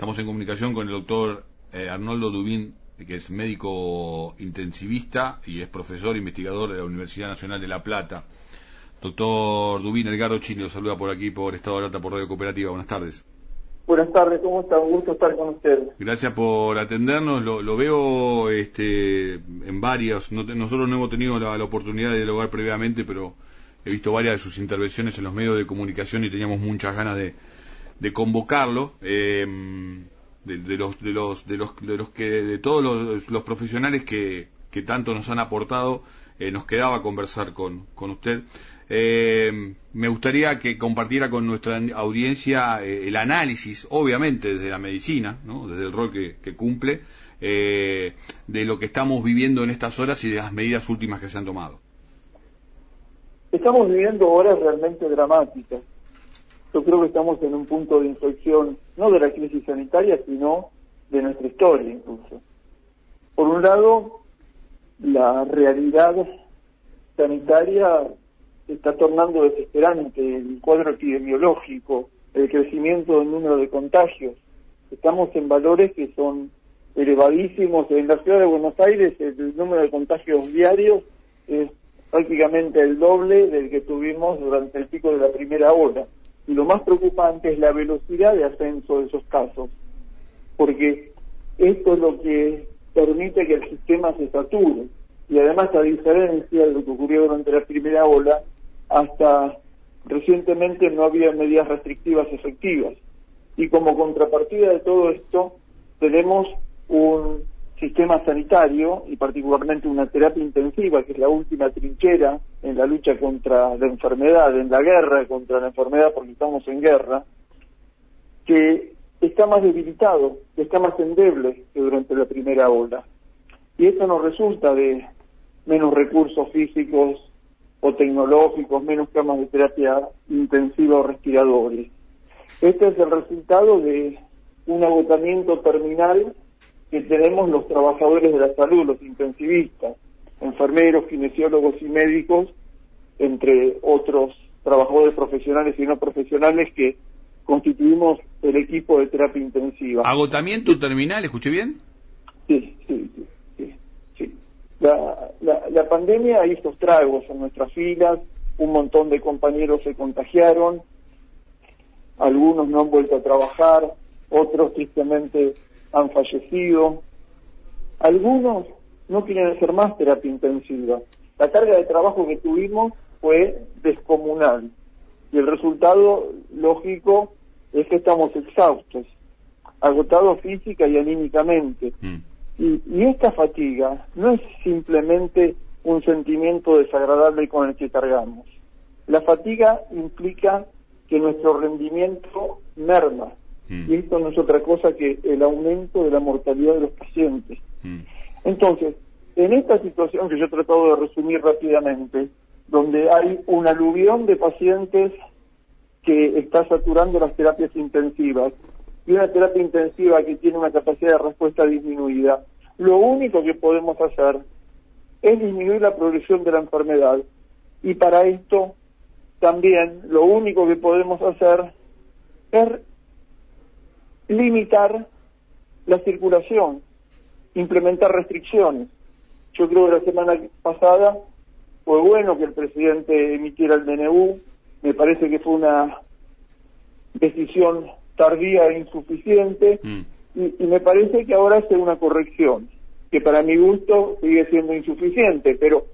Estamos en comunicación con el doctor eh, Arnoldo Dubín, que es médico intensivista y es profesor investigador de la Universidad Nacional de La Plata. Doctor Dubín, Edgardo Chini lo saluda por aquí, por Estado de Alerta, por Radio Cooperativa. Buenas tardes. Buenas tardes, ¿cómo está? Un gusto estar con usted. Gracias por atendernos. Lo, veo este, en varias. nosotros no hemos tenido la, oportunidad de dialogar previamente, pero he visto varias de sus intervenciones en los medios de comunicación y teníamos muchas ganas de, de convocarlo, eh, de, los, de, los, de, los, de los que, de todos los, profesionales que, que, tanto nos han aportado, eh, nos quedaba conversar con, con usted. Eh, me gustaría que compartiera con nuestra audiencia el análisis, obviamente desde la medicina, ¿no? desde el rol que, que cumple, de lo que estamos viviendo en estas horas y de las medidas últimas que se han tomado. Estamos viviendo horas realmente dramáticas yo creo que estamos en un punto de inflexión, no de la crisis sanitaria, sino de nuestra historia incluso. Por un lado, la realidad sanitaria está tornando desesperante, el cuadro epidemiológico, el crecimiento del número de contagios. Estamos en valores que son elevadísimos. En la ciudad de Buenos Aires el número de contagios diarios es prácticamente el doble del que tuvimos durante el pico de la primera ola. Y lo más preocupante es la velocidad de ascenso de esos casos, porque esto es lo que permite que el sistema se sature. Y además, a diferencia de lo que ocurrió durante la primera ola, hasta recientemente no había medidas restrictivas efectivas. Y como contrapartida de todo esto, tenemos un sistema sanitario y particularmente una terapia intensiva, que es la última trinchera en la lucha contra la enfermedad, en la guerra contra la enfermedad porque estamos en guerra, que está más debilitado, que está más endeble que durante la primera ola. Y esto nos resulta de menos recursos físicos o tecnológicos, menos camas de terapia intensiva o respiradores. Este es el resultado de un agotamiento terminal que tenemos los trabajadores de la salud, los intensivistas, enfermeros, kinesiólogos y médicos, entre otros trabajadores profesionales y no profesionales que constituimos el equipo de terapia intensiva. ¿Agotamiento terminal? ¿Escuché bien? Sí, sí, sí. sí, La, la, la pandemia hizo estragos en nuestras filas, un montón de compañeros se contagiaron, algunos no han vuelto a trabajar, otros tristemente han fallecido. Algunos no quieren hacer más terapia intensiva. La carga de trabajo que tuvimos fue descomunal y el resultado lógico es que estamos exhaustos, agotados física y anímicamente. Mm. Y, y, esta fatiga no es simplemente un sentimiento desagradable con el que cargamos. La fatiga implica que nuestro rendimiento merma, Mm. Y esto no es otra cosa que el aumento de la mortalidad de los pacientes. Mm. Entonces, en esta situación que yo he tratado de resumir rápidamente, donde hay un aluvión de pacientes que está saturando las terapias intensivas y una terapia intensiva que tiene una capacidad de respuesta disminuida, lo único que podemos hacer es disminuir la progresión de la enfermedad. Y para esto también lo único que podemos hacer es limitar la circulación, implementar restricciones. Yo creo que la semana pasada fue bueno que el presidente emitiera el DNU, me parece que fue una decisión tardía e insuficiente, mm. y, me parece que ahora hace una corrección, que para mi gusto sigue siendo insuficiente, pero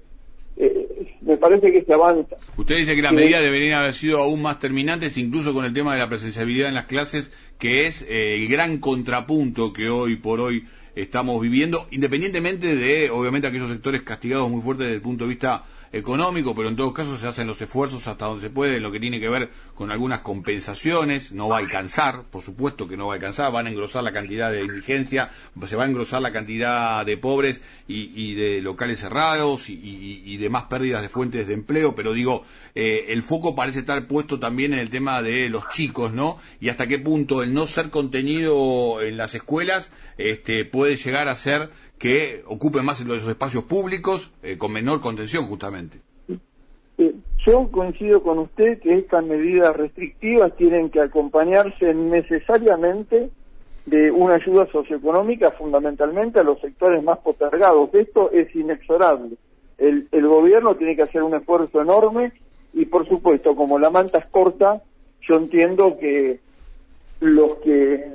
eh, me parece que se avanza. Usted dice que las medidas deberían haber sido aún más terminantes, incluso con el tema de la presencialidad en las clases, que es eh, el gran contrapunto que hoy por hoy estamos viviendo, independientemente de, obviamente, aquellos sectores castigados muy fuertes desde el punto de vista económico, pero en todo caso se hacen los esfuerzos hasta donde se puede, en lo que tiene que ver con algunas compensaciones, no va a alcanzar, por supuesto que no va a alcanzar, van a engrosar la cantidad de indigencia, se va a engrosar la cantidad de pobres y, de locales cerrados y, de más pérdidas de fuentes de empleo, pero digo, eh, el foco parece estar puesto también en el tema de los chicos, ¿no? Y hasta qué punto el no ser contenido en las escuelas este, puede llegar a ser que ocupen más los espacios públicos eh, con menor contención justamente. Yo coincido con usted que estas medidas restrictivas tienen que acompañarse necesariamente de una ayuda socioeconómica fundamentalmente a los sectores más postergados. Esto es inexorable. El, el gobierno tiene que hacer un esfuerzo enorme y por supuesto, como la manta es corta, yo entiendo que los que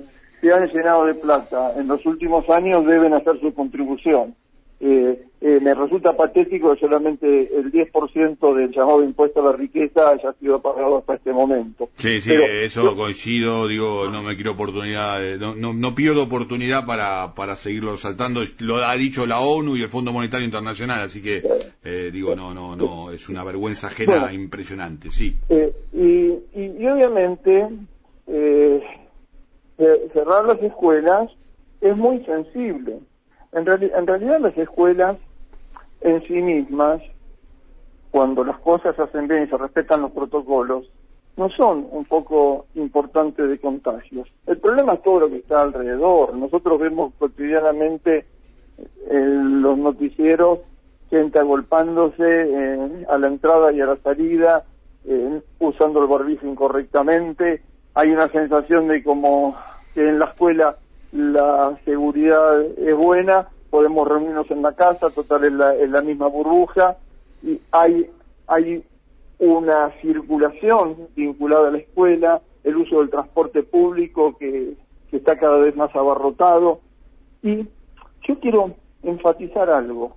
se han llenado de plata en los últimos años deben hacer su contribución. Eh, eh, me resulta patético que solamente el 10% del llamado impuesto a la riqueza haya sido pagado hasta este momento. Sí, sí, eso coincido, digo, no me quiero oportunidad, no, no, no, pierdo oportunidad para, para seguirlo saltando, lo ha dicho la ONU y el Fondo Monetario Internacional, así que, eh, digo, no, no, no, es una vergüenza ajena impresionante, sí. Eh, y, y, obviamente, cerrar las escuelas es muy sensible en, realidad las escuelas en sí mismas, cuando las cosas se hacen bien y se respetan los protocolos, no son un poco importantes de contagios. El problema es todo lo que está alrededor. Nosotros vemos cotidianamente en los noticieros gente agolpándose eh, a la entrada y a la salida, eh, usando el barbijo incorrectamente. Hay una sensación de como que en la escuela la seguridad es buena, podemos reunirnos en la casa, total es la, la misma burbuja, y hay, hay una circulación vinculada a la escuela, el uso del transporte público que, que está cada vez más abarrotado. Y yo quiero enfatizar algo.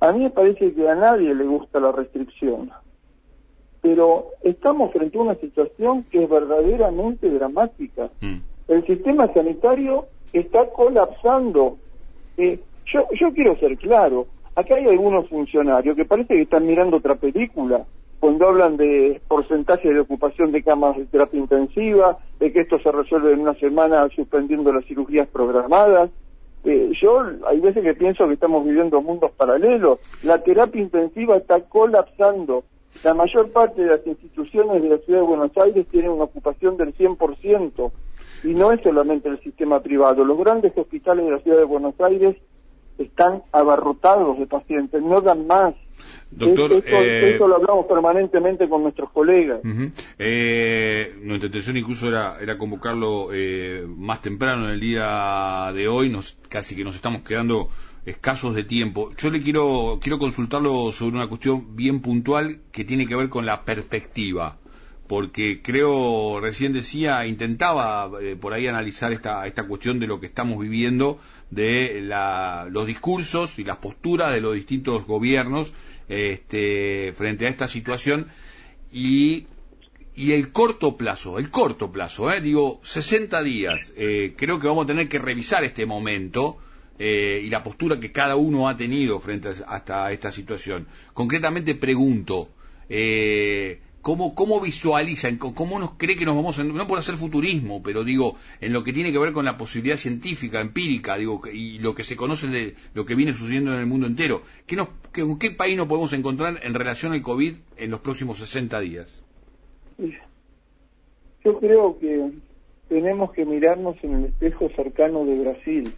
A mí me parece que a nadie le gusta la restricción, pero estamos frente a una situación que es verdaderamente dramática. Mm el sistema sanitario está colapsando. Eh, yo, yo quiero ser claro, acá hay algunos funcionarios que parece que están mirando otra película cuando hablan de porcentaje de ocupación de camas de terapia intensiva, de que esto se resuelve en una semana suspendiendo las cirugías programadas. Eh, yo hay veces que pienso que estamos viviendo mundos paralelos. La terapia intensiva está colapsando. La mayor parte de las instituciones de la ciudad de Buenos Aires tienen una ocupación del 100%. Y no es solamente el sistema privado, los grandes hospitales de la ciudad de Buenos Aires están abarrotados de pacientes, no dan más. Doctor, eh, eso, lo hablamos permanentemente con nuestros colegas. eh, nuestra intención incluso era, era convocarlo eh, más temprano en el día de hoy, nos, casi que nos estamos quedando escasos de tiempo. Yo le quiero, quiero consultarlo sobre una cuestión bien puntual que tiene que ver con la perspectiva porque creo, recién decía, intentaba eh, por ahí analizar esta, esta cuestión de lo que estamos viviendo, de la, los discursos y las posturas de los distintos gobiernos este, frente a esta situación y, y el corto plazo, el corto plazo, eh, digo, 60 días, eh, creo que vamos a tener que revisar este momento. Y la postura que cada uno ha tenido frente a, hasta esta situación. Concretamente pregunto, eh, ¿Cómo, cómo visualizan, cómo nos cree que nos vamos a, no por hacer futurismo, pero digo, en lo que tiene que ver con la posibilidad científica, empírica, digo, y lo que se conoce de lo que viene sucediendo en el mundo entero? ¿Qué nos, ¿Con qué país nos podemos encontrar en relación al COVID en los próximos 60 días? Yo creo que tenemos que mirarnos en el espejo cercano de Brasil,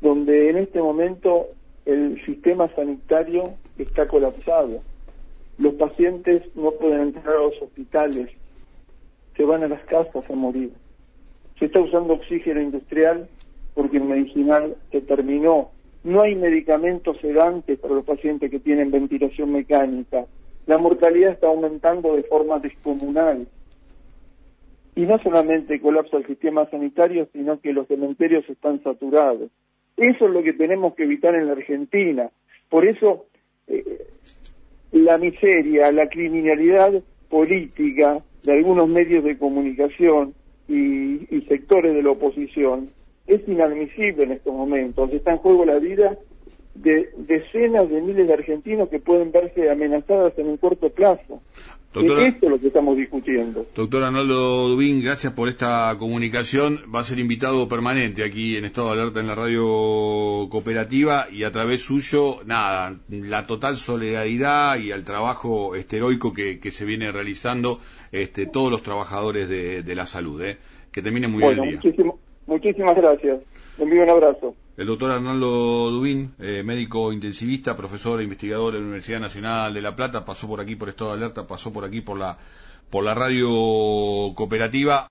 donde en este momento el sistema sanitario está colapsado los pacientes no pueden entrar a los hospitales, se van a las casas a morir. Se está usando oxígeno industrial porque el medicinal se terminó. No hay medicamentos sedantes para los pacientes que tienen ventilación mecánica. La mortalidad está aumentando de forma descomunal. Y no solamente colapsa el sistema sanitario, sino que los cementerios están saturados. Eso es lo que tenemos que evitar en la Argentina. Por eso eh, la miseria, la criminalidad política de algunos medios de comunicación y, sectores de la oposición es inadmisible en estos momentos. Está en juego la vida de decenas de miles de argentinos que pueden verse amenazadas en un corto plazo. Esto es lo que estamos discutiendo. Doctor Arnoldo Dubín, gracias por esta comunicación. Va a ser invitado permanente aquí en Estado de Alerta en la radio cooperativa y a través suyo, nada, la total solidaridad y al trabajo heroico que, se viene realizando este, todos los trabajadores de, la salud. ¿eh? Que termine muy bien el día. muchísimas gracias. Un abrazo. El doctor Arnaldo Dubín, eh, médico intensivista, profesor e investigador de la Universidad Nacional de La Plata, pasó por aquí por Estado de Alerta, pasó por aquí por la, por la radio cooperativa.